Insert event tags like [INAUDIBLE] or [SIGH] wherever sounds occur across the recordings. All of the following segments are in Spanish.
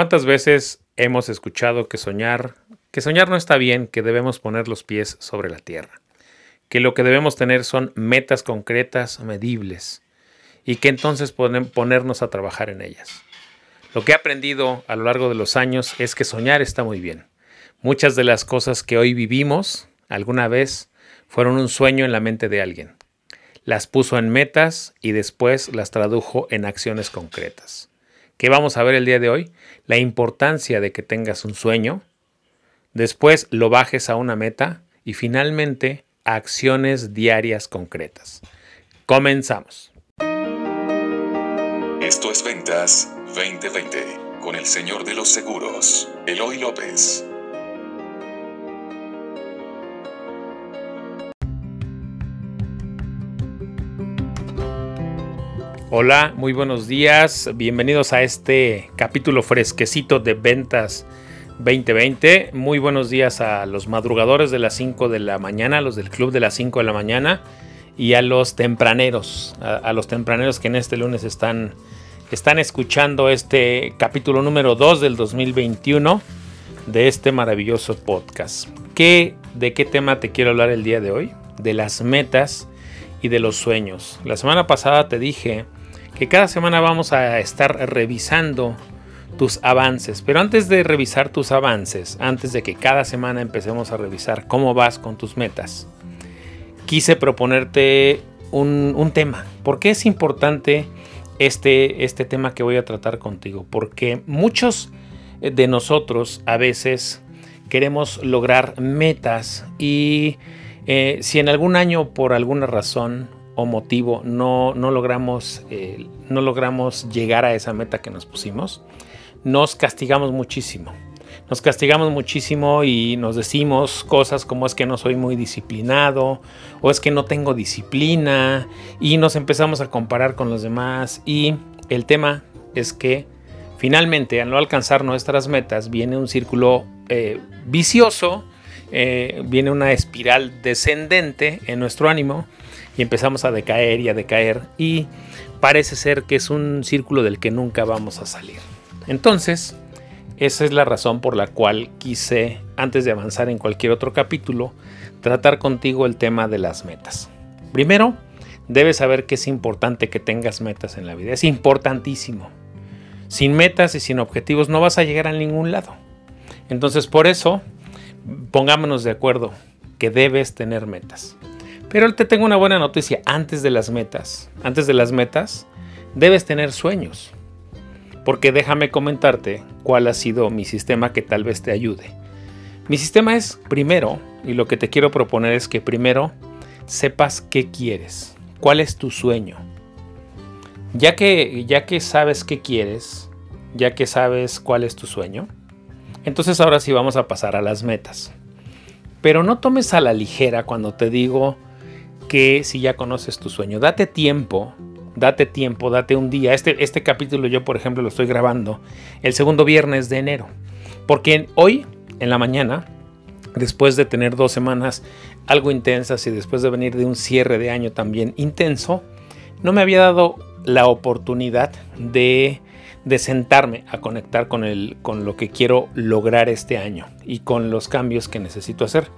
¿Cuántas veces hemos escuchado que soñar, que soñar no está bien, que debemos poner los pies sobre la tierra? Que lo que debemos tener son metas concretas, medibles, y que entonces podemos ponernos a trabajar en ellas. Lo que he aprendido a lo largo de los años es que soñar está muy bien. Muchas de las cosas que hoy vivimos alguna vez fueron un sueño en la mente de alguien. Las puso en metas y después las tradujo en acciones concretas. ¿Qué vamos a ver el día de hoy? La importancia de que tengas un sueño, después lo bajes a una meta y finalmente acciones diarias concretas. Comenzamos. Esto es Ventas 2020 con el señor de los seguros, Eloy López. Hola, muy buenos días. Bienvenidos a este capítulo fresquecito de Ventas 2020. Muy buenos días a los madrugadores de las 5 de la mañana, los del club de las 5 de la mañana y a los tempraneros, a, los tempraneros que en este lunes están, están escuchando este capítulo número 2 del 2021 de este maravilloso podcast. ¿Qué, ¿De qué tema te quiero hablar el día de hoy? De las metas y de los sueños. La semana pasada te dije que cada semana vamos a estar revisando tus avances. Pero antes de revisar tus avances, antes de que cada semana empecemos a revisar cómo vas con tus metas, quise proponerte un, tema. ¿Por qué es importante este, este tema que voy a tratar contigo? Porque muchos de nosotros a veces queremos lograr metas y eh, si en algún año por alguna razón motivo no, no, logramos, eh, no logramos llegar a esa meta que nos pusimos, nos castigamos muchísimo. Nos castigamos muchísimo y nos decimos cosas como es que no soy muy disciplinado o es que no tengo disciplina y nos empezamos a comparar con los demás y el tema es que finalmente al no alcanzar nuestras metas viene un círculo eh, vicioso, eh, viene una espiral descendente en nuestro ánimo y empezamos a decaer y a decaer y parece ser que es un círculo del que nunca vamos a salir. Entonces, esa es la razón por la cual quise, antes de avanzar en cualquier otro capítulo, tratar contigo el tema de las metas. Primero, debes saber que es importante que tengas metas en la vida. Es importantísimo. Sin metas y sin objetivos no vas a llegar a ningún lado. Entonces, por eso, pongámonos de acuerdo que debes tener metas. Pero te tengo una buena noticia. Antes de las metas, antes de las metas, debes tener sueños. Porque déjame comentarte cuál ha sido mi sistema que tal vez te ayude. Mi sistema es primero, y lo que te quiero proponer es que primero sepas qué quieres, cuál es tu sueño. Ya que, ya que sabes qué quieres, ya que sabes cuál es tu sueño, entonces ahora sí vamos a pasar a las metas. Pero no tomes a la ligera cuando te digo que si ya conoces tu sueño. Date tiempo, date tiempo, date un día. Este, este capítulo yo, por ejemplo, lo estoy grabando el segundo viernes de enero. Porque hoy, en la mañana, después de tener dos semanas algo intensas y después de venir de un cierre de año también intenso, no me había dado la oportunidad de, de sentarme a conectar con, el, con lo que quiero lograr este año y con los cambios que necesito hacer.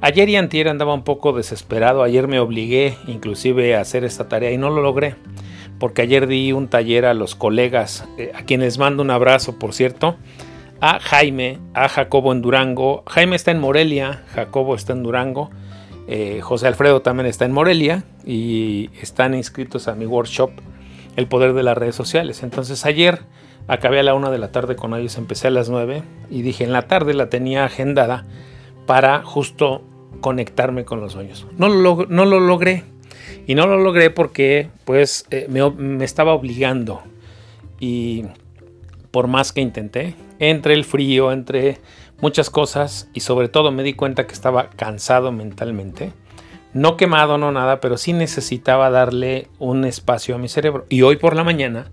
Ayer y antier andaba un poco desesperado, ayer me obligué inclusive a hacer esta tarea y no lo logré, porque ayer di un taller a los colegas, eh, a quienes mando un abrazo, por cierto, a Jaime, a Jacobo en Durango, Jaime está en Morelia, Jacobo está en Durango, eh, José Alfredo también está en Morelia y están inscritos a mi workshop El Poder de las Redes Sociales. Entonces ayer acabé a la una de la tarde con ellos, empecé a las nueve y dije en la tarde la tenía agendada para justo conectarme con los sueños. No lo, logré. Y no lo logré porque pues eh, me, estaba obligando. Y por más que intenté, entre el frío, entre muchas cosas y sobre todo me di cuenta que estaba cansado mentalmente. No quemado, no nada, pero sí necesitaba darle un espacio a mi cerebro. Y hoy por la mañana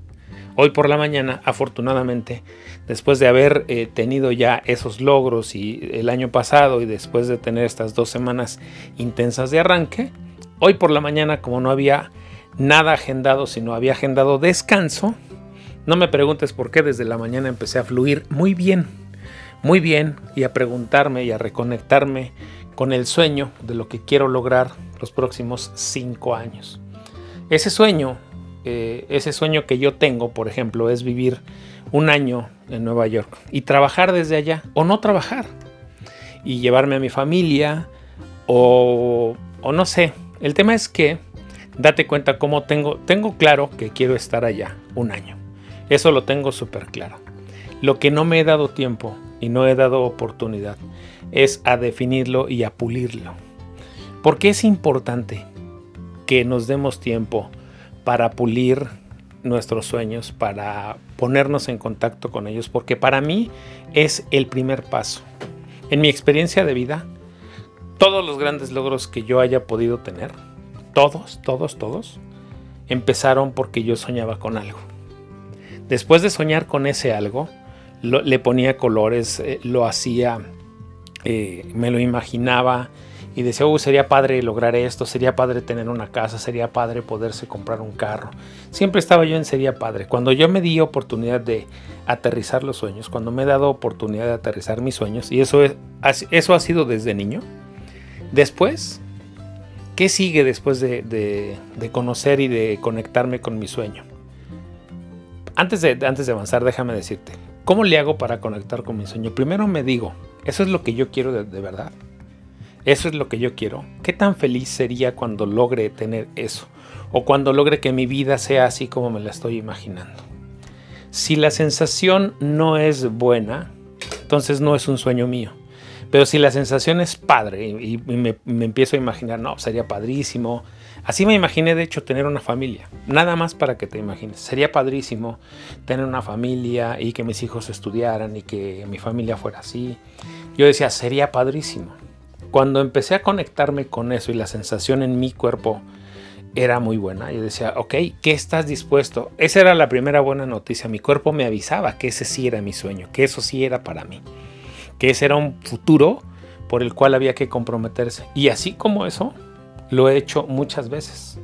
Hoy por la mañana, afortunadamente, después de haber eh, tenido ya esos logros y el año pasado y después de tener estas dos semanas intensas de arranque, hoy por la mañana, como no había nada agendado, sino había agendado descanso, No me preguntes por qué desde la mañana empecé a fluir muy bien, muy bien y a preguntarme y a reconectarme con el sueño de lo que quiero lograr los próximos cinco años. Ese sueño, eh, ese sueño que yo tengo, por ejemplo, es vivir un año en Nueva York y trabajar desde allá o no trabajar y llevarme a mi familia o, o no sé. El tema es que date cuenta cómo tengo, tengo claro que quiero estar allá un año. Eso lo tengo súper claro. Lo que no me he dado tiempo y no he dado oportunidad es a definirlo y a pulirlo. Porque es importante que nos demos tiempo para pulir nuestros sueños, para ponernos en contacto con ellos, porque para mí es el primer paso. En mi experiencia de vida, todos los grandes logros que yo haya podido tener, todos, todos, todos, empezaron porque yo soñaba con algo. Después de soñar con ese algo, le ponía colores, eh, lo hacía, eh, me lo imaginaba y decía, oh, sería padre lograr esto, sería padre tener una casa, sería padre poderse comprar un carro. Siempre estaba yo en sería padre. Cuando yo me di oportunidad de aterrizar los sueños, cuando me he dado oportunidad de aterrizar mis sueños, y eso, es, eso ha sido desde niño, después ¿Qué sigue después de, conocer y de conectarme con mi sueño? Antes de, antes de avanzar, déjame decirte, ¿cómo le hago para conectar con mi sueño? Primero me digo, ¿eso es lo que yo quiero de, de verdad? ¿Eso es lo que yo quiero? ¿Qué tan feliz sería cuando logre tener eso? O cuando logre que mi vida sea así como me la estoy imaginando. Si la sensación no es buena, entonces no es un sueño mío. Pero si la sensación es padre y, me, empiezo a imaginar, no, sería padrísimo. Así me imaginé, de hecho, tener una familia. Nada más para que te imagines. Sería padrísimo tener una familia y que mis hijos estudiaran y que mi familia fuera así. Yo decía, sería padrísimo. Cuando empecé a conectarme con eso y la sensación en mi cuerpo era muy buena, yo decía, ok, ¿qué estás dispuesto? Esa era la primera buena noticia. Mi cuerpo me avisaba que ese sí era mi sueño, que eso sí era para mí que ese era un futuro por el cual había que comprometerse. Y así como eso, lo he hecho muchas veces.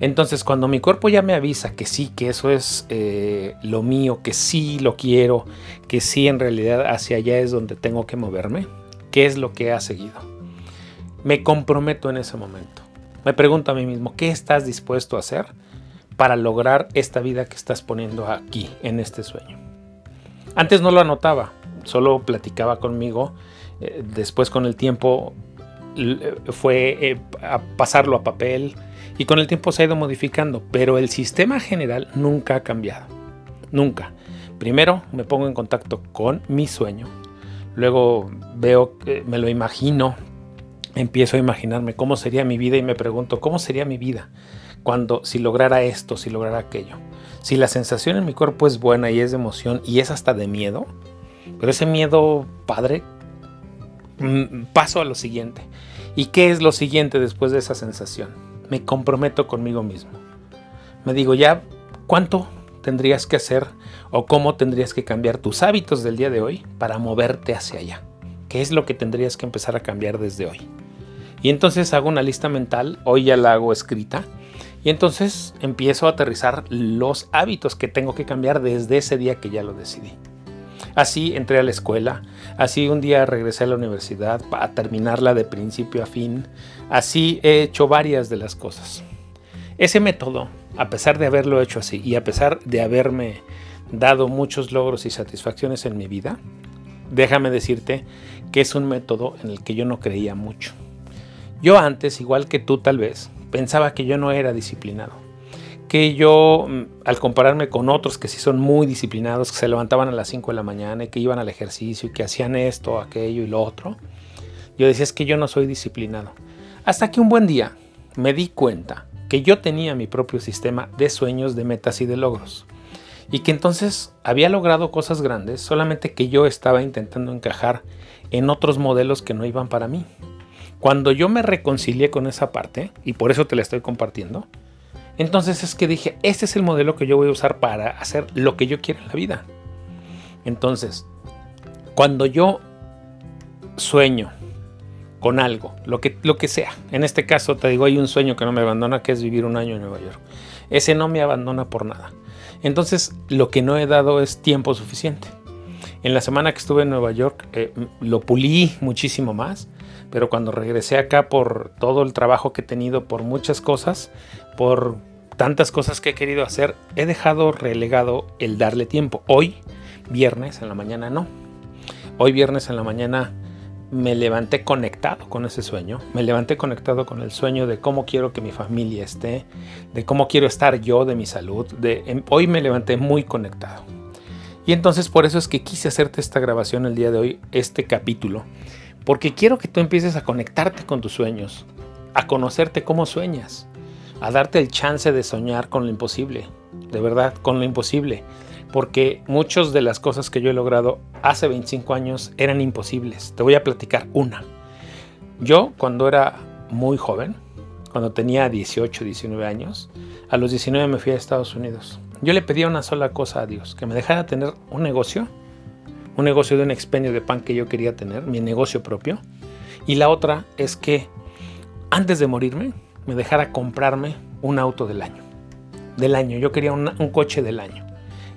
Entonces, cuando mi cuerpo ya me avisa que sí, que eso es eh, lo mío, que sí lo quiero, que sí en realidad hacia allá es donde tengo que moverme, ¿qué es lo que ha seguido? Me comprometo en ese momento. Me pregunto a mí mismo, ¿qué estás dispuesto a hacer para lograr esta vida que estás poniendo aquí, en este sueño? Antes no lo anotaba, solo platicaba conmigo. Eh, después con el tiempo fue eh, a pasarlo a papel y con el tiempo se ha ido modificando, pero el sistema general nunca ha cambiado. Nunca. Primero me pongo en contacto con mi sueño, luego veo, me lo imagino, empiezo a imaginarme cómo sería mi vida y me pregunto cómo sería mi vida cuando si lograra esto, si lograra aquello. Si la sensación en mi cuerpo es buena y es de emoción y es hasta de miedo, pero ese miedo padre, mm, paso a lo siguiente. ¿Y qué es lo siguiente después de esa sensación? Me comprometo conmigo mismo. Me digo, ya, ¿cuánto tendrías que hacer o cómo tendrías que cambiar tus hábitos del día de hoy para moverte hacia allá? ¿Qué es lo que tendrías que empezar a cambiar desde hoy? Y entonces hago una lista mental, hoy ya la hago escrita, y entonces empiezo a aterrizar los hábitos que tengo que cambiar desde ese día que ya lo decidí. Así entré a la escuela, así un día regresé a la universidad para terminarla de principio a fin, así he hecho varias de las cosas. Ese método, a pesar de haberlo hecho así y a pesar de haberme dado muchos logros y satisfacciones en mi vida, déjame decirte que es un método en el que yo no creía mucho. Yo antes, igual que tú tal vez, pensaba que yo no era disciplinado que yo, mm, al compararme con otros que sí son muy disciplinados, que se levantaban a las 5 de la mañana y que iban al ejercicio y que hacían esto, aquello y lo otro, yo decía es que yo no soy disciplinado. Hasta que un buen día me di cuenta que yo tenía mi propio sistema de sueños, de metas y de logros. Y que entonces había logrado cosas grandes, solamente que yo estaba intentando encajar en otros modelos que no iban para mí. Cuando yo me reconcilié con esa parte, y por eso te la estoy compartiendo, entonces es que dije, este es el modelo que yo voy a usar para hacer lo que yo quiero en la vida. Entonces, cuando yo sueño con algo, lo que, lo que sea, en este caso te digo, hay un sueño que no me abandona, que es vivir un año en Nueva York. Ese no me abandona por nada. Entonces, lo que no he dado es tiempo suficiente. En la semana que estuve en Nueva York eh, lo pulí muchísimo más, pero cuando regresé acá por todo el trabajo que he tenido, por muchas cosas, por tantas cosas que he querido hacer, he dejado relegado el darle tiempo. Hoy, viernes en la mañana, no. Hoy viernes en la mañana me levanté conectado con ese sueño, me levanté conectado con el sueño de cómo quiero que mi familia esté, de cómo quiero estar yo, de mi salud. De, em, hoy me levanté muy conectado. Y entonces por eso es que quise hacerte esta grabación el día de hoy, este capítulo, porque quiero que tú empieces a conectarte con tus sueños, a conocerte cómo sueñas, a darte el chance de soñar con lo imposible, de verdad, con lo imposible, porque muchas de las cosas que yo he logrado hace 25 años eran imposibles. Te voy a platicar una. Yo cuando era muy joven, cuando tenía 18, 19 años, a los 19 me fui a Estados Unidos yo le pedía una sola cosa a Dios, que me dejara tener un negocio, un negocio de un expendio de pan que yo quería tener, mi negocio propio. Y la otra es que antes de morirme me dejara comprarme un auto del año. Del año, yo quería un, un coche del año.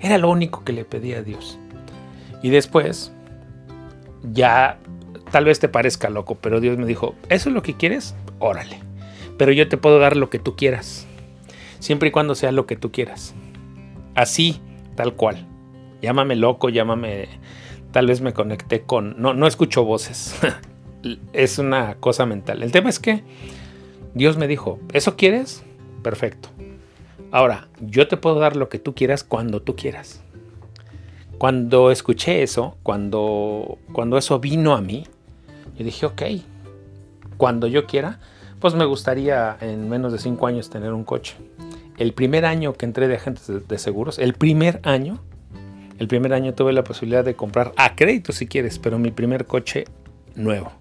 Era lo único que le pedía a Dios. Y después, ya tal vez te parezca loco, pero Dios me dijo, ¿eso es lo que quieres? Órale. Pero yo te puedo dar lo que tú quieras. Siempre y cuando sea lo que tú quieras. Así, tal cual. Llámame loco, llámame... Tal vez me conecté con... No, no escucho voces. [LAUGHS] es una cosa mental. El tema es que Dios me dijo, ¿eso quieres? Perfecto. Ahora, yo te puedo dar lo que tú quieras cuando tú quieras. Cuando escuché eso, cuando, cuando eso vino a mí, yo dije, ok, cuando yo quiera, pues me gustaría en menos de cinco años tener un coche el primer año que entré de agentes de, seguros, el primer año, el primer año tuve la posibilidad de comprar a crédito si quieres, pero mi primer coche nuevo.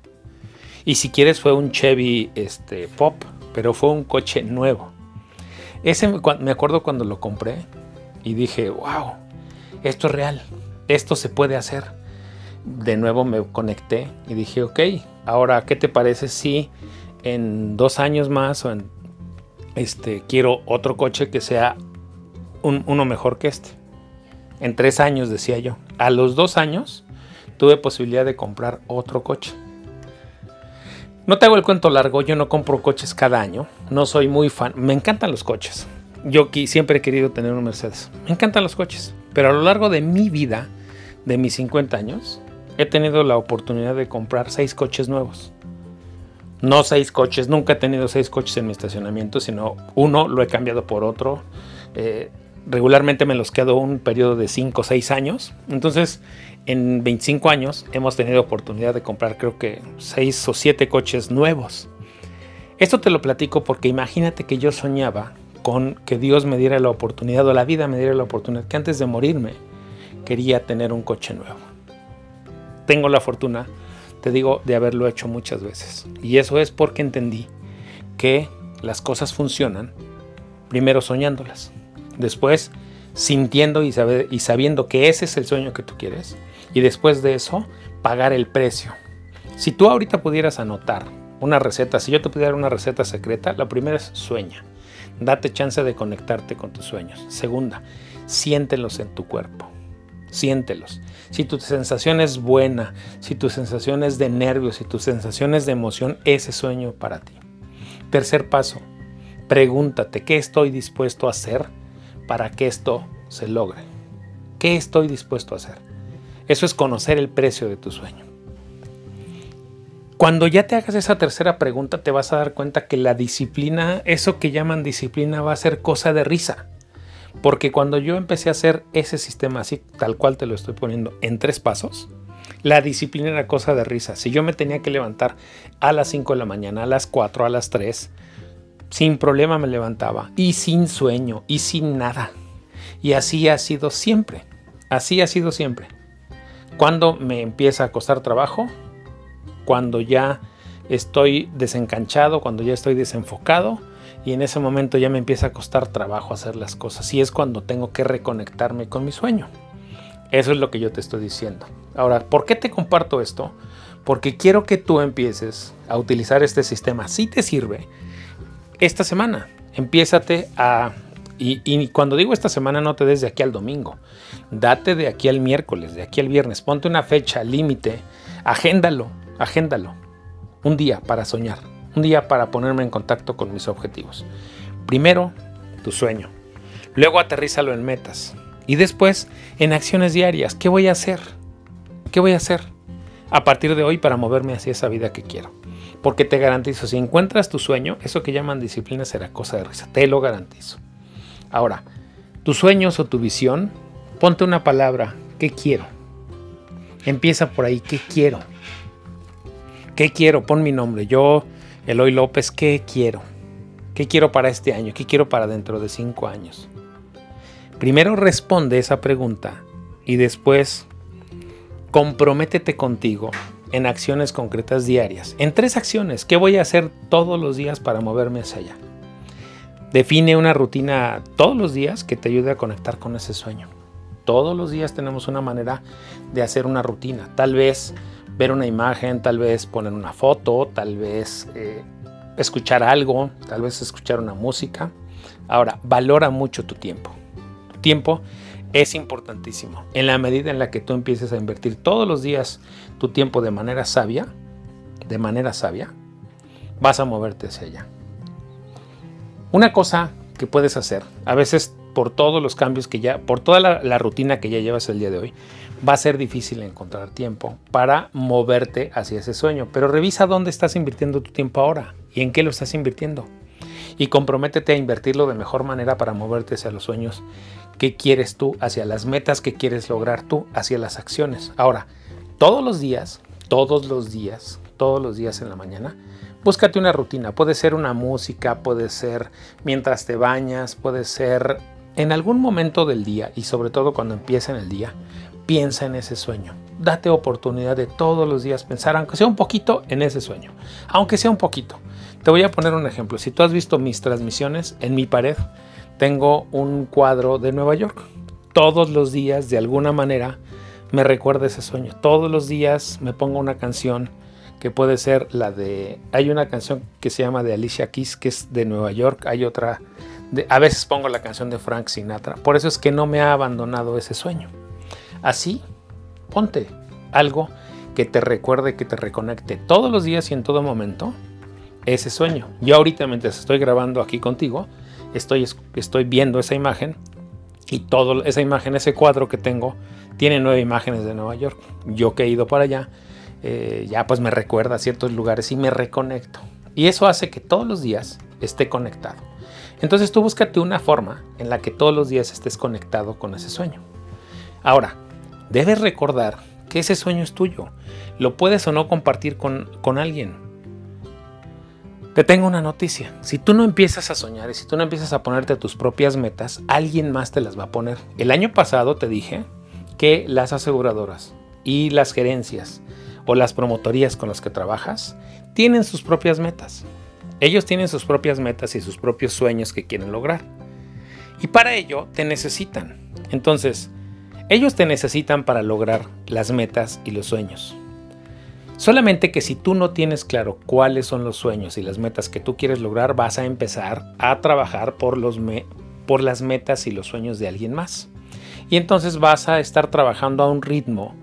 Y si quieres fue un Chevy este, Pop, pero fue un coche nuevo. Ese me acuerdo cuando lo compré y dije, wow, esto es real, esto se puede hacer. De nuevo me conecté y dije, ok, ahora, ¿qué te parece si en dos años más o en este, quiero otro coche que sea uno mejor que este. En tres años, decía yo. A los dos años tuve posibilidad de comprar otro coche. No te hago el cuento largo, yo no compro coches cada año. No soy muy fan. Me encantan los coches. Yo siempre he querido tener un Mercedes. Me encantan los coches. Pero a lo largo de mi vida, de mis 50 años, he tenido la oportunidad de comprar seis coches nuevos no seis coches, nunca he tenido seis coches en mi estacionamiento, sino uno lo he cambiado por otro. Eh, regularmente me los quedo un periodo de 5 o 6 años. Entonces, en 25 años hemos tenido oportunidad de comprar creo que 6 o 7 coches nuevos. Esto te lo platico porque imagínate que yo soñaba con que Dios me diera la oportunidad o la vida me diera la oportunidad que antes de morirme quería tener un coche nuevo. Tengo la fortuna te digo, de haberlo hecho muchas veces. Y eso es porque entendí que las cosas funcionan primero soñándolas, después sintiendo y, y sabiendo que ese es el sueño que tú quieres, y después de eso pagar el precio. Si tú ahorita pudieras anotar una receta, si yo te pudiera dar una receta secreta, la primera es sueña. Date chance de conectarte con tus sueños. Segunda, siéntelos en tu cuerpo siéntelos. Si tu sensación es buena, si tu sensación es de nervios, si tu sensación es de emoción, ese sueño para ti. Tercer paso, pregúntate qué estoy dispuesto a hacer para que esto se logre. ¿Qué estoy dispuesto a hacer? Eso es conocer el precio de tu sueño. Cuando ya te hagas esa tercera pregunta, te vas a dar cuenta que la disciplina, eso que llaman disciplina, va a ser cosa de risa. Porque cuando yo empecé a hacer ese sistema así, tal cual te lo estoy poniendo, en tres pasos, la disciplina era cosa de risa. Si yo me tenía que levantar a las 5 de la mañana, a las 4, a las 3, sin problema me levantaba. Y sin sueño, y sin nada. Y así ha sido siempre. Así ha sido siempre. Cuando me empieza a costar trabajo, cuando ya estoy desencanchado, cuando ya estoy desenfocado, y en ese momento ya me empieza a costar trabajo hacer las cosas y es cuando tengo que reconectarme con mi sueño. Eso es lo que yo te estoy diciendo. Ahora, ¿por qué te comparto esto? Porque quiero que tú empieces a utilizar este sistema. Si te sirve, esta semana, empiézate a Y, cuando digo esta semana, no te des de aquí al domingo. Date de aquí al miércoles, de aquí al viernes. Ponte una fecha límite. Agéndalo, agéndalo. Un día para soñar. Un día para ponerme en contacto con mis objetivos. Primero, tu sueño. Luego aterrízalo en metas. Y después, en acciones diarias. ¿Qué voy a hacer? ¿Qué voy a hacer a partir de hoy para moverme hacia esa vida que quiero? Porque te garantizo, si encuentras tu sueño, eso que llaman disciplina será cosa de risa. Te lo garantizo. Ahora, tus sueños o tu visión, ponte una palabra. ¿Qué quiero? Empieza por ahí. ¿Qué quiero? ¿Qué quiero? Pon mi nombre. Yo, Eloy López, ¿qué quiero? ¿Qué quiero para este año? ¿Qué quiero para dentro de cinco años? Primero responde esa pregunta y después comprométete contigo en acciones concretas diarias. En tres acciones, ¿qué voy a hacer todos los días para moverme hacia allá? Define una rutina todos los días que te ayude a conectar con ese sueño. Todos los días tenemos una manera de hacer una rutina. Tal vez ver una imagen, tal vez poner una foto, tal vez eh, escuchar algo, tal vez escuchar una música. Ahora, valora mucho tu tiempo. Tu tiempo es importantísimo. En la medida en la que tú empieces a invertir todos los días tu tiempo de manera sabia, de manera sabia, vas a moverte hacia allá. Una cosa que puedes hacer, a veces por todos los cambios que ya, por toda la, rutina que ya llevas el día de hoy, va a ser difícil encontrar tiempo para moverte hacia ese sueño. Pero revisa dónde estás invirtiendo tu tiempo ahora y en qué lo estás invirtiendo. Y comprométete a invertirlo de mejor manera para moverte hacia los sueños que quieres tú, hacia las metas que quieres lograr tú, hacia las acciones. Ahora, todos los días, todos los días, todos los días en la mañana, búscate una rutina. Puede ser una música, puede ser mientras te bañas, puede ser en algún momento del día y sobre todo cuando empieza en el día. Piensa en ese sueño. Date oportunidad de todos los días pensar, aunque sea un poquito, en ese sueño. Aunque sea un poquito. Te voy a poner un ejemplo. Si tú has visto mis transmisiones, en mi pared tengo un cuadro de Nueva York. Todos los días, de alguna manera, me recuerda ese sueño. Todos los días me pongo una canción que puede ser la de... Hay una canción que se llama de Alicia Keys, que es de Nueva York. Hay otra... De, a veces pongo la canción de Frank Sinatra. Por eso es que no me ha abandonado ese sueño. Así, ponte algo que te recuerde, que te reconecte todos los días y en todo momento ese sueño. Yo ahorita mientras estoy grabando aquí contigo, estoy, estoy viendo esa imagen y toda esa imagen, ese cuadro que tengo, tiene nueve imágenes de Nueva York. Yo que he ido para allá, eh, ya pues me recuerda a ciertos lugares y me reconecto. Y eso hace que todos los días esté conectado. Entonces tú búscate una forma en la que todos los días estés conectado con ese sueño. Ahora, debes recordar que ese sueño es tuyo. Lo puedes o no compartir con, con alguien. Te tengo una noticia. Si tú no empiezas a soñar y si tú no empiezas a ponerte tus propias metas, alguien más te las va a poner. El año pasado te dije que las aseguradoras y las gerencias o las promotorías con las que trabajas tienen sus propias metas. Ellos tienen sus propias metas y sus propios sueños que quieren lograr. Y para ello te necesitan. Entonces, ellos te necesitan para lograr las metas y los sueños. Solamente que si tú no tienes claro cuáles son los sueños y las metas que tú quieres lograr, vas a empezar a trabajar por, los por las metas y los sueños de alguien más. Y entonces vas a estar trabajando a un ritmo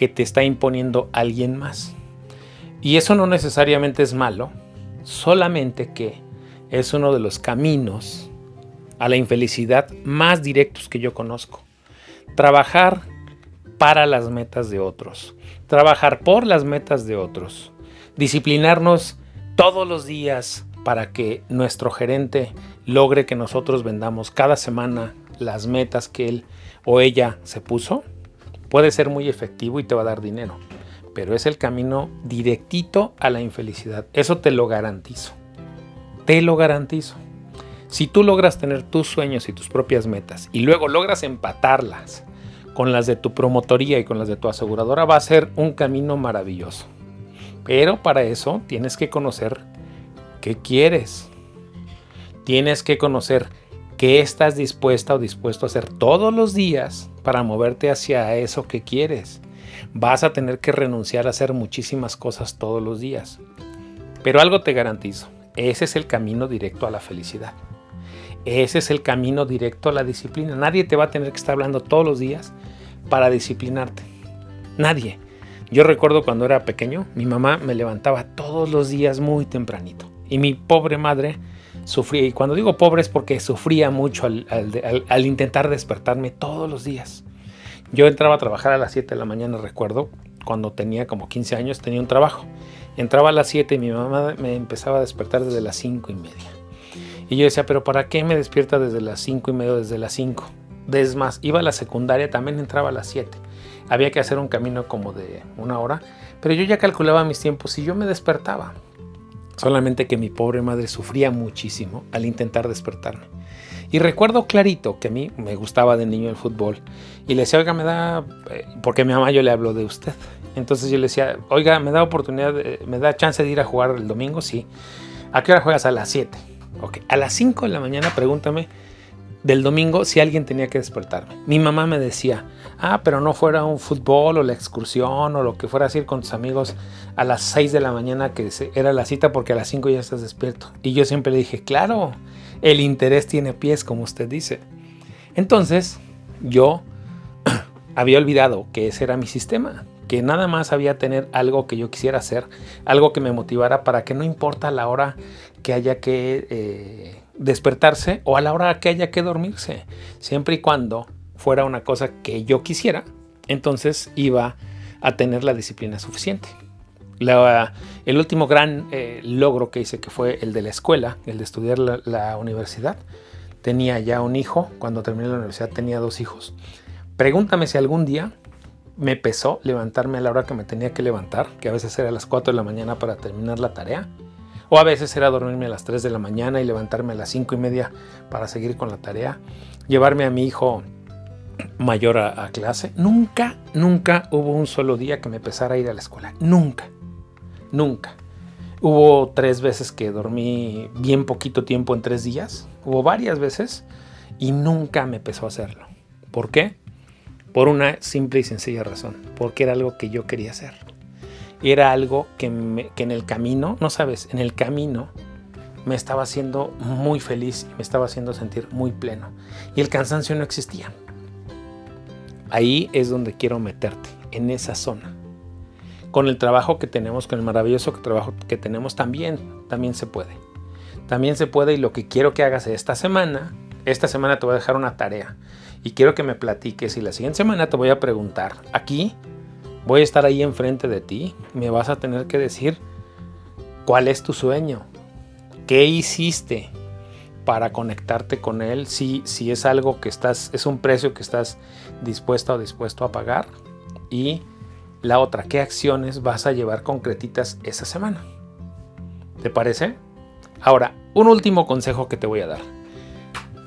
que te está imponiendo alguien más. Y eso no necesariamente es malo, solamente que es uno de los caminos a la infelicidad más directos que yo conozco. Trabajar para las metas de otros trabajar por las metas de otros, disciplinarnos todos los días para que nuestro gerente logre que nosotros vendamos cada semana las metas que él o ella se puso, puede ser muy efectivo y te va a dar dinero, pero es el camino directito a la infelicidad. Eso te lo garantizo. Te lo garantizo. Si tú logras tener tus sueños y tus propias metas y luego logras empatarlas con las de tu promotoría y con las de tu aseguradora va a ser un camino maravilloso. Pero para eso tienes que conocer qué quieres. Tienes que conocer qué estás dispuesta o dispuesto a hacer todos los días para moverte hacia eso que quieres. Vas a tener que renunciar a hacer muchísimas cosas todos los días. Pero algo te garantizo, ese es el camino directo a la felicidad. Ese es el camino directo a la disciplina. Nadie te va a tener que estar hablando todos los días para disciplinarte. Nadie. Yo recuerdo cuando era pequeño, mi mamá me levantaba todos los días muy tempranito. Y mi pobre madre sufría. Y cuando digo pobre es porque sufría mucho al, intentar despertarme todos los días. Yo entraba a trabajar a las 7 de la mañana, recuerdo, cuando tenía como 15 años, tenía un trabajo. Entraba a las 7 y mi mamá me empezaba a despertar desde las 5 y media. Y yo decía, pero ¿para qué me despierta desde las 5 y media, desde las 5? Es más, iba a la secundaria, también entraba a las 7. Había que hacer un camino como de una hora, pero yo ya calculaba mis tiempos y yo me despertaba. Solamente que mi pobre madre sufría muchísimo al intentar despertarme. Y recuerdo clarito que a mí me gustaba de niño el fútbol. Y le decía, oiga, me da, eh, porque mi mamá yo le hablo de usted. Entonces yo le decía, oiga, me da oportunidad, me da chance de ir a jugar el domingo, sí. ¿A qué hora juegas? A las 7. Ok, a las 5 de la mañana pregúntame del domingo si alguien tenía que despertarme. Mi mamá me decía, ah, pero no fuera un fútbol o la excursión o lo que fuera a ir con tus amigos a las 6 de la mañana que era la cita porque a las 5 ya estás despierto. Y yo siempre le dije, claro, el interés tiene pies, como usted dice. Entonces, yo [CLEARS THROAT] había olvidado que ese era mi sistema, que nada más había tener algo que yo quisiera hacer, algo que me motivara para que no importa la hora que haya que eh, despertarse o a la hora que haya que dormirse, siempre y cuando fuera una cosa que yo quisiera, entonces iba a tener la disciplina suficiente. el último gran eh, logro que hice, que fue el de la escuela, el de estudiar la, la universidad, tenía ya un hijo, cuando terminé la universidad tenía dos hijos. Pregúntame si algún día me pesó levantarme a la hora que me tenía que levantar, que a veces era a las 4 de la mañana para terminar la tarea. O a veces era dormirme a las 3 de la mañana y levantarme a las 5 y media para seguir con la tarea. Llevarme a mi hijo mayor a, clase. Nunca, nunca hubo un solo día que me pesara ir a la escuela. Nunca, nunca. Hubo tres veces que dormí bien poquito tiempo en tres días. Hubo varias veces y nunca me pesó hacerlo. ¿Por qué? Por una simple y sencilla razón. Porque era algo que yo quería hacer era algo que, en el camino, no sabes, en el camino me estaba haciendo muy feliz me estaba haciendo sentir muy pleno. Y el cansancio no existía. Ahí es donde quiero meterte, en esa zona. Con el trabajo que tenemos, con el maravilloso trabajo que tenemos, también, también se puede. También se puede y lo que quiero que hagas esta semana, esta semana te voy a dejar una tarea y quiero que me platiques y la siguiente semana te voy a preguntar aquí Voy a estar ahí enfrente de ti. Me vas a tener que decir cuál es tu sueño. ¿Qué hiciste para conectarte con él? Si, si es algo que estás, es un precio que estás dispuesto o dispuesto a pagar. Y la otra, ¿qué acciones vas a llevar concretitas esa semana? ¿Te parece? Ahora, un último consejo que te voy a dar.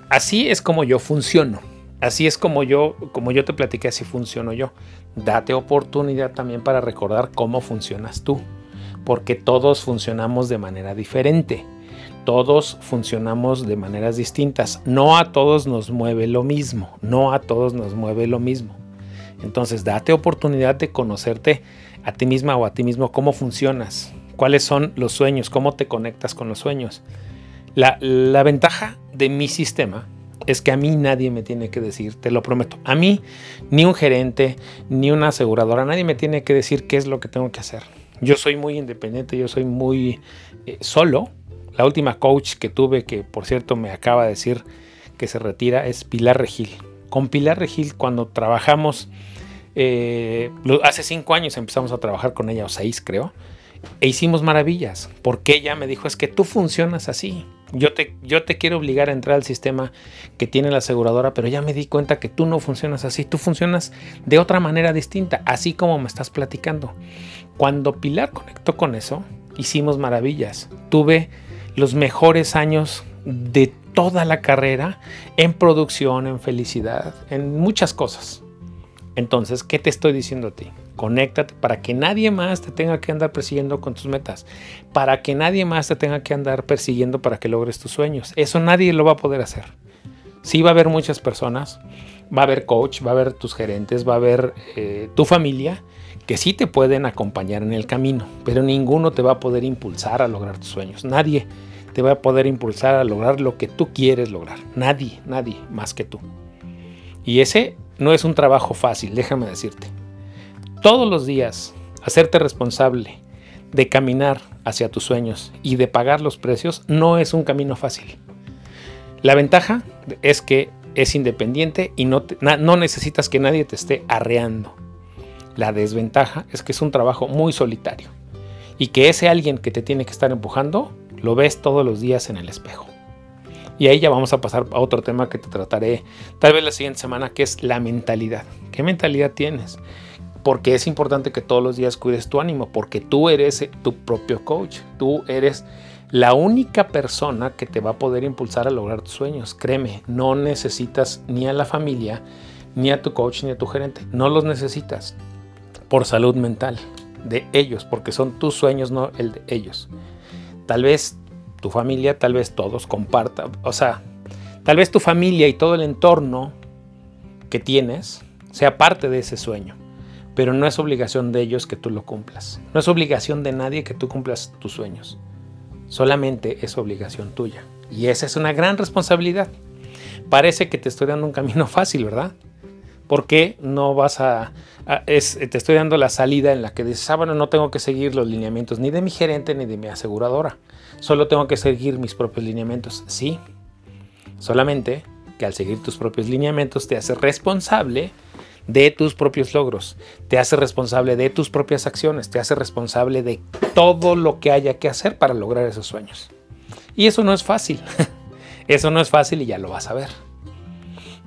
Así es como yo funciono. Así es como yo, como yo te platiqué, así funciono yo. Date oportunidad también para recordar cómo funcionas tú, porque todos funcionamos de manera diferente. Todos funcionamos de maneras distintas. No a todos nos mueve lo mismo. No a todos nos mueve lo mismo. Entonces, date oportunidad de conocerte a ti misma o a ti mismo cómo funcionas, cuáles son los sueños, cómo te conectas con los sueños. La, la ventaja de mi sistema es que a mí nadie me tiene que decir, te lo prometo. A mí, ni un gerente, ni una aseguradora, nadie me tiene que decir qué es lo que tengo que hacer. Yo soy muy independiente, yo soy muy eh, solo. La última coach que tuve, que por cierto me acaba de decir que se retira, es Pilar Regil. Con Pilar Regil, cuando trabajamos, eh, hace cinco años empezamos a trabajar con ella, o seis creo, e hicimos maravillas, porque ella me dijo, es que tú funcionas así. Yo te, yo te quiero obligar a entrar al sistema que tiene la aseguradora, pero ya me di cuenta que tú no funcionas así, tú funcionas de otra manera distinta, así como me estás platicando. Cuando Pilar conectó con eso, hicimos maravillas. Tuve los mejores años de toda la carrera en producción, en felicidad, en muchas cosas. Entonces, ¿qué te estoy diciendo a ti? Conéctate para que nadie más te tenga que andar persiguiendo con tus metas, para que nadie más te tenga que andar persiguiendo para que logres tus sueños. Eso nadie lo va a poder hacer. Sí va a haber muchas personas, va a haber coach, va a haber tus gerentes, va a haber eh, tu familia que sí te pueden acompañar en el camino, pero ninguno te va a poder impulsar a lograr tus sueños. Nadie. te va a poder impulsar a lograr lo que tú quieres lograr. Nadie, nadie más que tú. Y ese no es un trabajo fácil, déjame decirte. Todos los días, hacerte responsable de caminar hacia tus sueños y de pagar los precios no es un camino fácil. La ventaja es que es independiente y no, necesitas que nadie te esté arreando. La desventaja es que es un trabajo muy solitario y que ese alguien que te tiene que estar empujando lo ves todos los días en el espejo. Y ahí ya vamos a pasar a otro tema que te trataré tal vez la siguiente semana, que es la mentalidad. ¿Qué mentalidad tienes? Porque es importante que todos los días cuides tu ánimo, porque tú eres tu propio coach, tú eres la única persona que te va a poder impulsar a lograr tus sueños. Créeme, no necesitas ni a la familia, ni a tu coach, ni a tu gerente. No los necesitas por salud mental de ellos, porque son tus sueños, no el de ellos. Tal vez tu familia, tal vez todos compartan, o sea, tal vez tu familia y todo el entorno que tienes sea parte de ese sueño, pero no es obligación de ellos que tú lo cumplas. No es obligación de nadie que tú cumplas tus sueños solamente es obligación tuya. Y esa es una gran responsabilidad. Parece que te estoy dando un camino [LAUGHS] fácil, ¿verdad? Porque no vas a... te estoy dando la salida en la que dices, ah, bueno, no tengo que seguir los lineamientos ni de mi gerente ni de mi aseguradora. Solo tengo que seguir mis propios lineamientos. Sí. Solamente que al seguir tus propios lineamientos te hace responsable de tus propios logros, te hace responsable de tus propias acciones, te hace responsable de todo lo que haya que hacer para lograr esos sueños. Y eso no es fácil, [LAUGHS] eso no es fácil y ya lo vas a ver.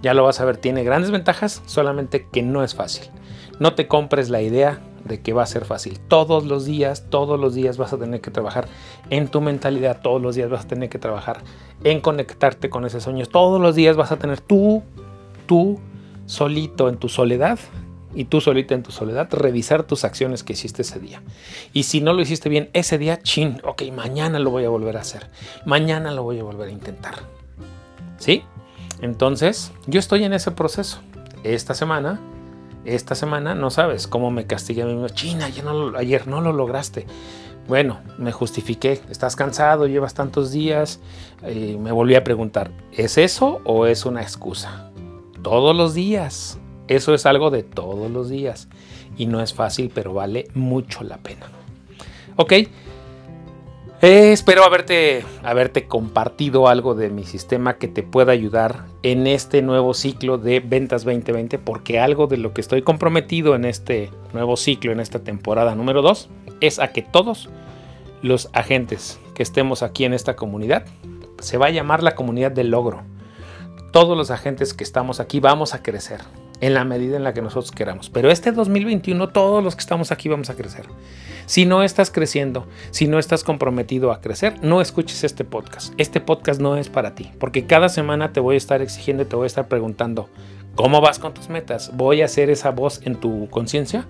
Ya lo vas a ver, tiene grandes ventajas, solamente que no es fácil. No te compres la idea de que va a ser fácil. Todos los días, todos los días vas a tener que trabajar en tu mentalidad, todos los días vas a tener que trabajar en conectarte con esos sueños, todos los días vas a tener tú, tú solito en tu soledad y tú solita en tu soledad revisar tus acciones que hiciste ese día. Y si no lo hiciste bien ese día, chin, ok, mañana lo voy a volver a hacer. Mañana lo voy a volver a intentar. ¿Sí? Entonces, yo estoy en ese proceso. Esta semana, esta semana, no sabes cómo me castigué a mí mismo. China, ayer no, lo, ayer no lo lograste. Bueno, me justifiqué. Estás cansado, llevas tantos días. y eh, me volví a preguntar, ¿es eso o es una excusa? Todos los días. Eso es algo de todos los días. Y no es fácil, pero vale mucho la pena. Ok. Eh, espero haberte, haberte compartido algo de mi sistema que te pueda ayudar en este nuevo ciclo de Ventas 2020, porque algo de lo que estoy comprometido en este nuevo ciclo, en esta temporada número 2, es a que todos los agentes que estemos aquí en esta comunidad, se va a llamar la comunidad del logro todos los agentes que estamos aquí vamos a crecer en la medida en la que nosotros queramos. Pero este 2021 todos los que estamos aquí vamos a crecer. Si no estás creciendo, si no estás comprometido a crecer, no escuches este podcast. Este podcast no es para ti, porque cada semana te voy a estar exigiendo y te voy a estar preguntando, ¿cómo vas con tus metas? ¿Voy a hacer esa voz en tu conciencia?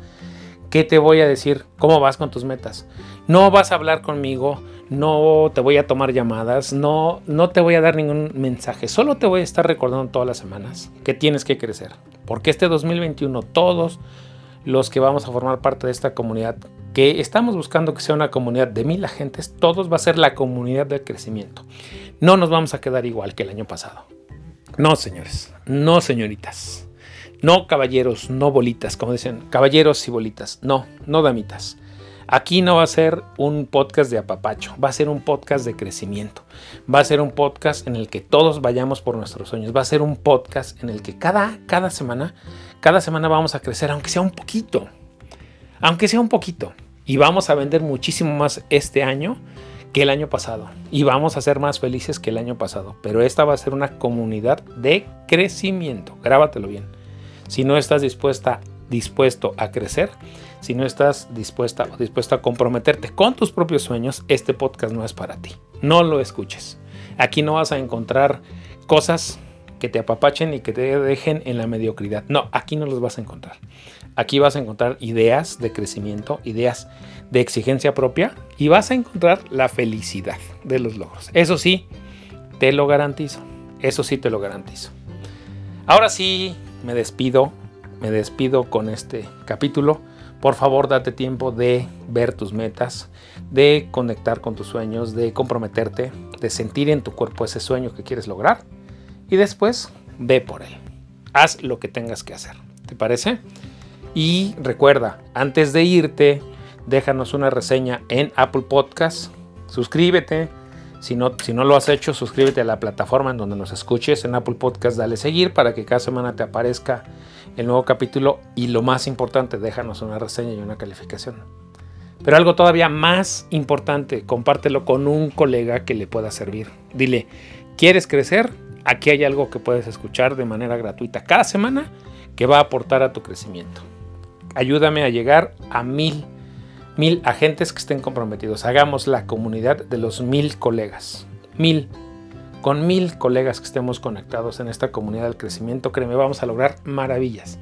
¿Qué te voy a decir? ¿Cómo vas con tus metas? No vas a hablar conmigo, no te voy a tomar llamadas, no, no te voy a dar ningún mensaje, solo te voy a estar recordando todas las semanas que tienes que crecer. Porque este 2021 todos los que vamos a formar parte de esta comunidad, que estamos buscando que sea una comunidad de mil agentes, todos va a ser la comunidad del crecimiento. No nos vamos a quedar igual que el año pasado. No, señores, no, señoritas. No caballeros, no bolitas, como dicen, caballeros y bolitas. No, no damitas. Aquí no va a ser un podcast de apapacho, va a ser un podcast de crecimiento. Va a ser un podcast en el que todos vayamos por nuestros sueños. Va a ser un podcast en el que cada, cada semana, cada semana vamos a crecer, aunque sea un poquito. Aunque sea un poquito. Y vamos a vender muchísimo más este año que el año pasado. Y vamos a ser más felices que el año pasado. Pero esta va a ser una comunidad de crecimiento. Grábatelo bien. Si no estás dispuesta, dispuesto a crecer, si no estás dispuesta o dispuesto a comprometerte con tus propios sueños, este podcast no es para ti. No lo escuches. Aquí no vas a encontrar cosas que te apapachen y que te dejen en la mediocridad. No, aquí no los vas a encontrar. Aquí vas a encontrar ideas de crecimiento, ideas de exigencia propia y vas a encontrar la felicidad de los logros. Eso sí, te lo garantizo. Eso sí te lo garantizo. Ahora sí, me despido. Me despido con este capítulo Por favor, date tiempo de ver tus metas, de conectar con tus sueños, de comprometerte, de sentir en tu cuerpo ese sueño que quieres lograr y después ve por él. Haz lo que tengas que hacer. ¿Te parece? Y recuerda, antes de irte, déjanos una reseña en Apple Podcast, suscríbete. Si no, lo has hecho, suscríbete a la plataforma en donde nos escuches. En Apple Podcast, dale seguir para que cada semana te aparezca el nuevo capítulo. Y lo más importante, déjanos una reseña y una calificación. Pero algo todavía más importante, compártelo con un colega que le pueda servir. Dile, ¿quieres crecer? Aquí hay algo que puedes escuchar de manera gratuita cada semana que va a aportar a tu crecimiento. Ayúdame a llegar a mil mil agentes que estén comprometidos. Hagamos la comunidad de los mil colegas. Mil. Con mil colegas que estemos conectados en esta comunidad del crecimiento, créeme, vamos a lograr maravillas.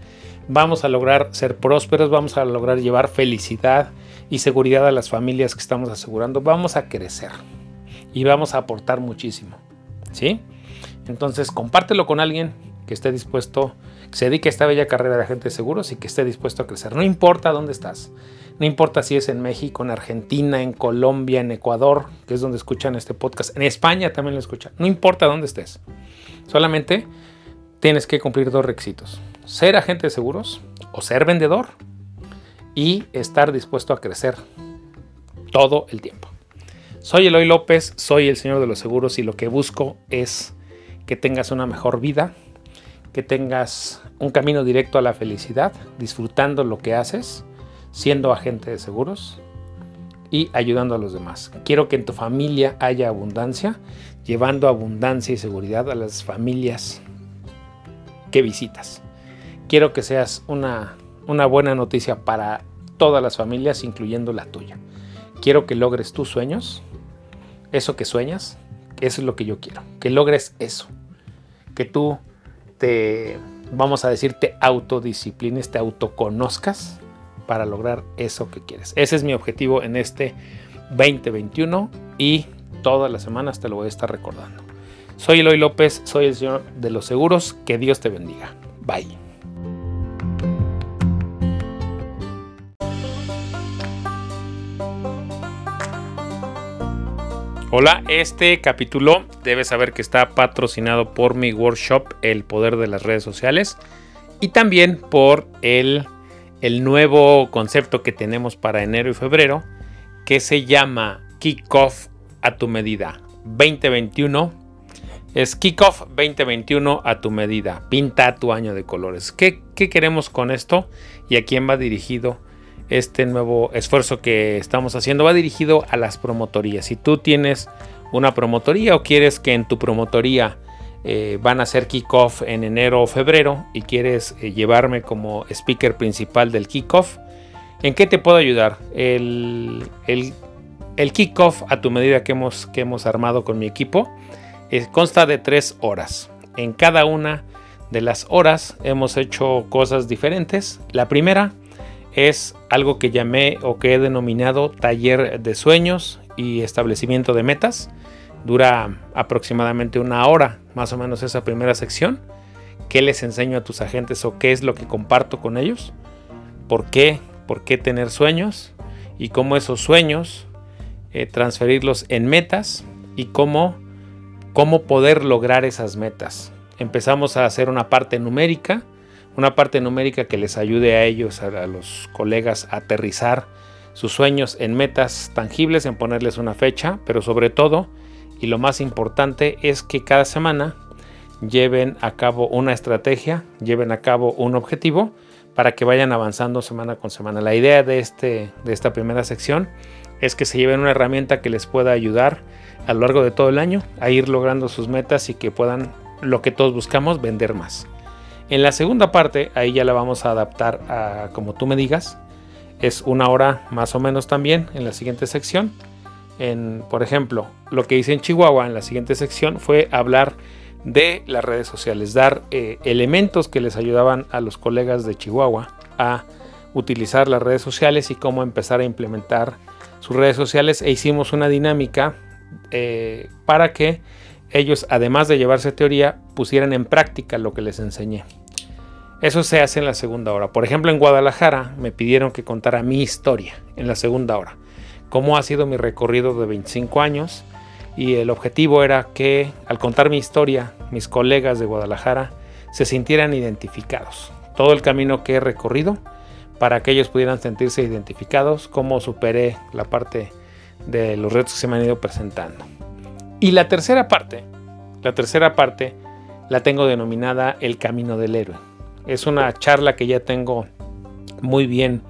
Vamos a lograr ser prósperos, vamos a lograr llevar felicidad y seguridad a las familias que estamos asegurando. Vamos a crecer y vamos a aportar muchísimo. ¿Sí? Entonces, compártelo con alguien que esté dispuesto, que se dedique a esta bella carrera de agentes seguros y que esté dispuesto a crecer. No importa dónde estás. No importa si es en México, en Argentina, en Colombia, en Ecuador, que es donde escuchan este podcast. En España también lo escuchan. No importa dónde estés. Solamente tienes que cumplir dos requisitos. Ser agente de seguros o ser vendedor y estar dispuesto a crecer todo el tiempo. Soy Eloy López, soy el Señor de los Seguros y lo que busco es que tengas una mejor vida, que tengas un camino directo a la felicidad, disfrutando lo que haces siendo agente de seguros y ayudando a los demás. Quiero que en tu familia haya abundancia, llevando abundancia y seguridad a las familias que visitas. Quiero que seas una, una buena noticia para todas las familias, incluyendo la tuya. Quiero que logres tus sueños, eso que sueñas, eso es lo que yo quiero, que logres eso, que tú te, vamos a decir, te autodisciplines, te autoconozcas para lograr eso que quieres. Ese es mi objetivo en este 2021 y todas las semanas te lo voy a estar recordando. Soy Eloy López, soy el Señor de los Seguros. Que Dios te bendiga. Bye. Hola, este capítulo debes saber que está patrocinado por mi workshop El Poder de las Redes Sociales y también por el el nuevo concepto que tenemos para enero y febrero, que se llama Kickoff a tu medida 2021. Es Kickoff 2021 a tu medida. Pinta tu año de colores. ¿Qué, ¿Qué queremos con esto? ¿Y a quién va dirigido? Este nuevo esfuerzo que estamos haciendo va dirigido a las promotorías. Si tú tienes una promotoría o quieres que en tu promotoría eh, van a hacer kickoff en enero o febrero y quieres eh, llevarme como speaker principal del kickoff, ¿en qué te puedo ayudar? El, kickoff a tu medida que hemos, armado con mi equipo consta de tres horas. En cada una de las horas hemos hecho cosas diferentes. La primera es algo que llamé o que he denominado taller de sueños y establecimiento de metas. Dura aproximadamente una hora, más o menos esa primera sección. ¿Qué les enseño a tus agentes o qué es lo que comparto con ellos? ¿Por qué? ¿Por qué tener sueños? Y cómo esos sueños eh, transferirlos en metas y cómo, cómo poder lograr esas metas. Empezamos a hacer una parte numérica, una parte numérica que les ayude a ellos, a, a los colegas, a aterrizar sus sueños en metas tangibles, en ponerles una fecha, pero sobre todo y lo más importante es que cada semana lleven a cabo una estrategia, lleven a cabo un objetivo para que vayan avanzando semana con semana. La idea de, este, de esta primera sección es que se lleven una herramienta que les pueda ayudar a lo largo de todo el año a ir logrando sus metas y que puedan, lo que todos buscamos, vender más. En la segunda parte, ahí ya la vamos a adaptar a como tú me digas. Es una hora más o menos también en la siguiente sección por ejemplo, lo que hice en Chihuahua en la siguiente sección fue hablar de las redes sociales, dar eh, elementos que les ayudaban a los colegas de Chihuahua a utilizar las redes sociales y cómo empezar a implementar sus redes sociales e hicimos una dinámica eh, para que ellos, además de llevarse teoría, pusieran en práctica lo que les enseñé. Eso se hace en la segunda hora. Por ejemplo, en Guadalajara me pidieron que contara mi historia en la segunda hora. Cómo ha sido mi recorrido de 25 años. Y el objetivo era que al contar mi historia, mis colegas de Guadalajara se sintieran identificados. Todo el camino que he recorrido para que ellos pudieran sentirse identificados, cómo superé la parte de los retos que se me han ido presentando. Y la tercera parte, la tercera parte la tengo denominada El Camino del Héroe. Es una charla que ya tengo muy bien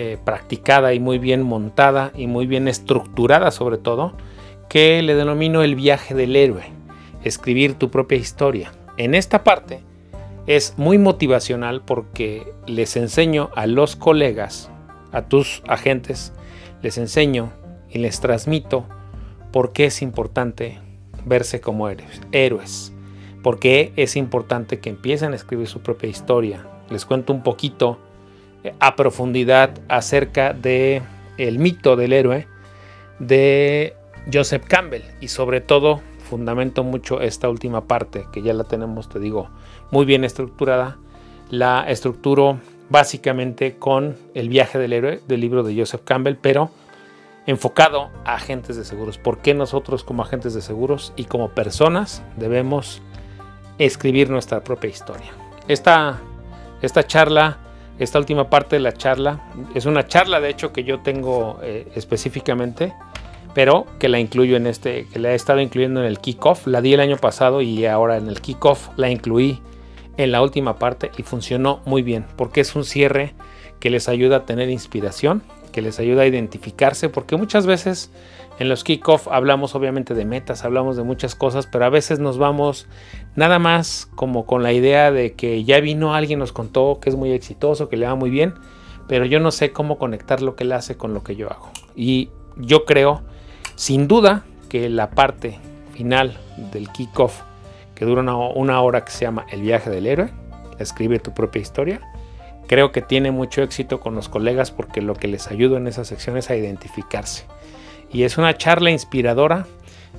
eh, practicada y muy bien montada y muy bien estructurada sobre todo, que le denomino el viaje del héroe, escribir tu propia historia. En esta parte es muy motivacional porque les enseño a los colegas, a tus agentes, les enseño y les transmito por qué es importante verse como héroes, por qué es importante que empiecen a escribir su propia historia. Les cuento un poquito a profundidad acerca de el mito del héroe de Joseph Campbell y sobre todo fundamento mucho esta última parte que ya la tenemos, te digo, muy bien estructurada. La estructuro básicamente con el viaje del héroe del libro de Joseph Campbell, pero enfocado a agentes de seguros. ¿Por qué nosotros como agentes de seguros y como personas debemos escribir nuestra propia historia? Esta, esta charla, esta última parte de la charla, es una charla de hecho que yo tengo eh, específicamente, pero que la incluyo en este, que la he estado incluyendo en el kickoff. La di el año pasado y ahora en el kickoff la incluí en la última parte y funcionó muy bien porque es un cierre que les ayuda a tener inspiración que les ayuda a identificarse, porque muchas veces en los kickoff hablamos obviamente de metas, hablamos de muchas cosas, pero a veces nos vamos nada más como con la idea de que ya vino alguien, nos contó que es muy exitoso, que le va muy bien, pero yo no sé cómo conectar lo que él hace con lo que yo hago. Y yo creo, sin duda, que la parte final del kickoff, que dura una, una hora que se llama El viaje del héroe, escribe tu propia historia, Creo que tiene mucho éxito con los colegas porque lo que les ayuda en esa sección es a identificarse. Y es una charla inspiradora,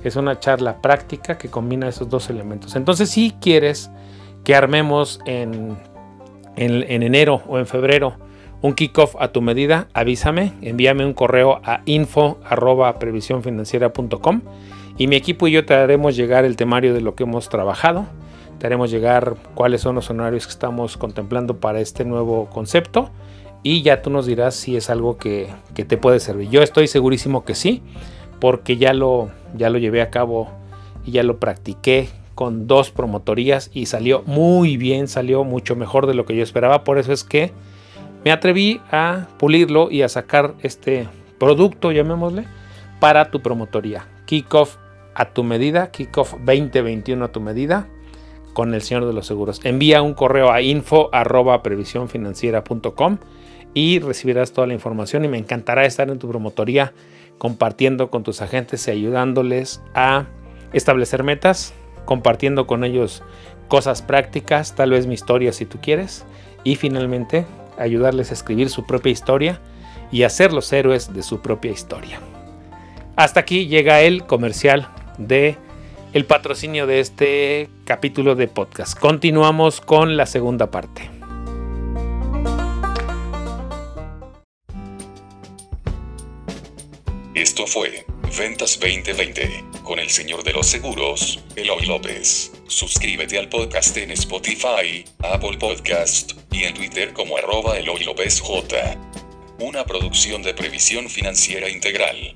es una charla práctica que combina esos dos elementos. Entonces si quieres que armemos en, en, enero o en febrero un kickoff a tu medida, avísame, envíame un correo a info y mi equipo y yo te haremos llegar el temario de lo que hemos trabajado haremos llegar cuáles son los honorarios que estamos contemplando para este nuevo concepto y ya tú nos dirás si es algo que, te puede servir. Yo estoy segurísimo que sí, porque ya lo, ya lo llevé a cabo y ya lo practiqué con dos promotorías y salió muy bien, salió mucho mejor de lo que yo esperaba. Por eso es que me atreví a pulirlo y a sacar este producto, llamémosle, para tu promotoría. Kickoff a tu medida, Kickoff 2021 a tu medida con el Señor de los Seguros. Envía un correo a info y recibirás toda la información y me encantará estar en tu promotoría compartiendo con tus agentes y ayudándoles a establecer metas, compartiendo con ellos cosas prácticas, tal vez mi historia si tú quieres, y finalmente ayudarles a escribir su propia historia y a ser los héroes de su propia historia. Hasta aquí llega el comercial de el patrocinio de este capítulo de podcast. Continuamos con la segunda parte. Esto fue Ventas 2020 con el señor de los seguros, Eloy López. Suscríbete al podcast en Spotify, Apple Podcast y en Twitter como arroba Eloy López J. Una producción de previsión financiera integral.